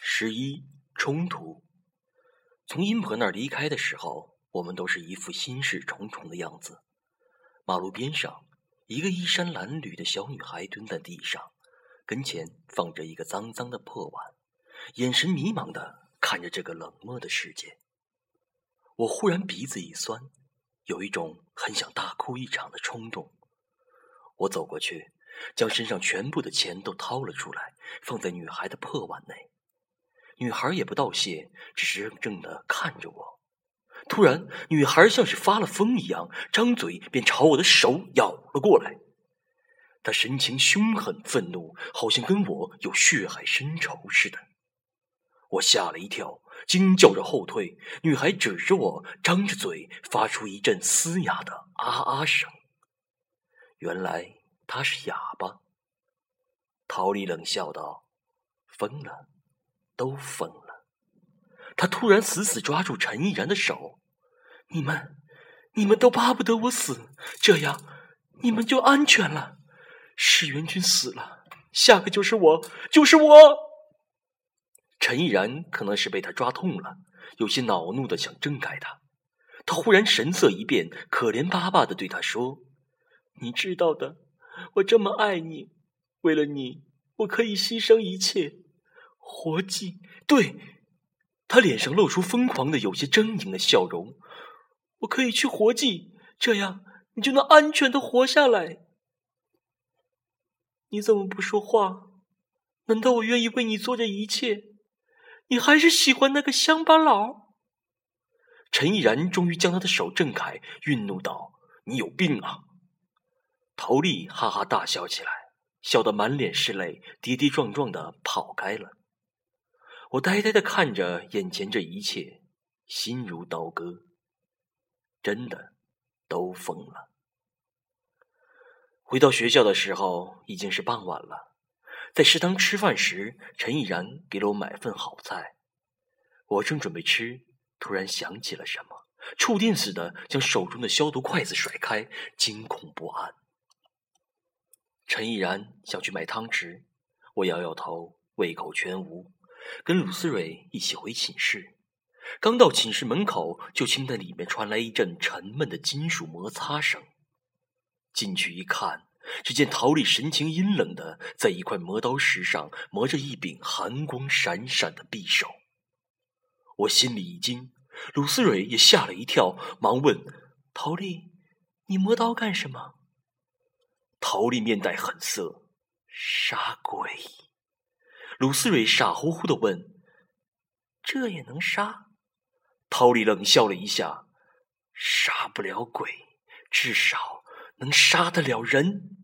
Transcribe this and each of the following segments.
十一冲突。从阴婆那儿离开的时候，我们都是一副心事重重的样子。马路边上，一个衣衫褴褛的小女孩蹲在地上，跟前放着一个脏脏的破碗，眼神迷茫的看着这个冷漠的世界。我忽然鼻子一酸，有一种很想大哭一场的冲动。我走过去，将身上全部的钱都掏了出来，放在女孩的破碗内。女孩也不道谢，只是怔怔的看着我。突然，女孩像是发了疯一样，张嘴便朝我的手咬了过来。她神情凶狠愤怒，好像跟我有血海深仇似的。我吓了一跳，惊叫着后退。女孩指着我，张着嘴，发出一阵嘶哑的啊啊声。原来她是哑巴。陶丽冷笑道：“疯了。”都疯了！他突然死死抓住陈毅然的手：“你们，你们都巴不得我死，这样你们就安全了。石元君死了，下个就是我，就是我。”陈毅然可能是被他抓痛了，有些恼怒的想挣开他。他忽然神色一变，可怜巴巴的对他说：“你知道的，我这么爱你，为了你，我可以牺牲一切。”活计，对他脸上露出疯狂的、有些狰狞的笑容。我可以去活计，这样你就能安全的活下来。你怎么不说话？难道我愿意为你做这一切？你还是喜欢那个乡巴佬？陈毅然终于将他的手挣开，愠怒道：“你有病啊！”陶丽哈哈大笑起来，笑得满脸是泪，跌跌撞撞的跑开了。我呆呆的看着眼前这一切，心如刀割。真的，都疯了。回到学校的时候已经是傍晚了，在食堂吃饭时，陈毅然给了我买份好菜。我正准备吃，突然想起了什么，触电似的将手中的消毒筷子甩开，惊恐不安。陈毅然想去买汤匙，我摇摇头，胃口全无。跟鲁思蕊一起回寝室，刚到寝室门口，就听到里面传来一阵沉闷的金属摩擦声。进去一看，只见陶丽神情阴冷的在一块磨刀石上磨着一柄寒光闪闪的匕首。我心里一惊，鲁思蕊也吓了一跳，忙问：“陶丽，你磨刀干什么？”陶丽面带狠色：“杀鬼。”鲁思蕊傻乎乎的问：“这也能杀？”陶丽冷笑了一下：“杀不了鬼，至少能杀得了人。”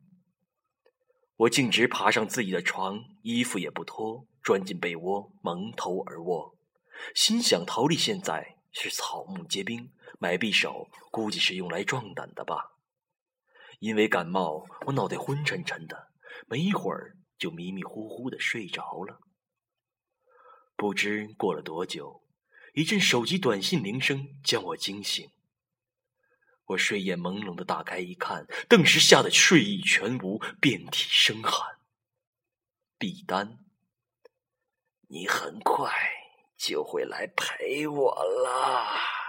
我径直爬上自己的床，衣服也不脱，钻进被窝，蒙头而卧，心想：陶丽现在是草木皆兵，买匕首估计是用来壮胆的吧。因为感冒，我脑袋昏沉沉的，没一会儿。就迷迷糊糊的睡着了。不知过了多久，一阵手机短信铃声将我惊醒。我睡眼朦胧的打开一看，顿时吓得睡意全无，遍体生寒。毕丹，你很快就会来陪我了。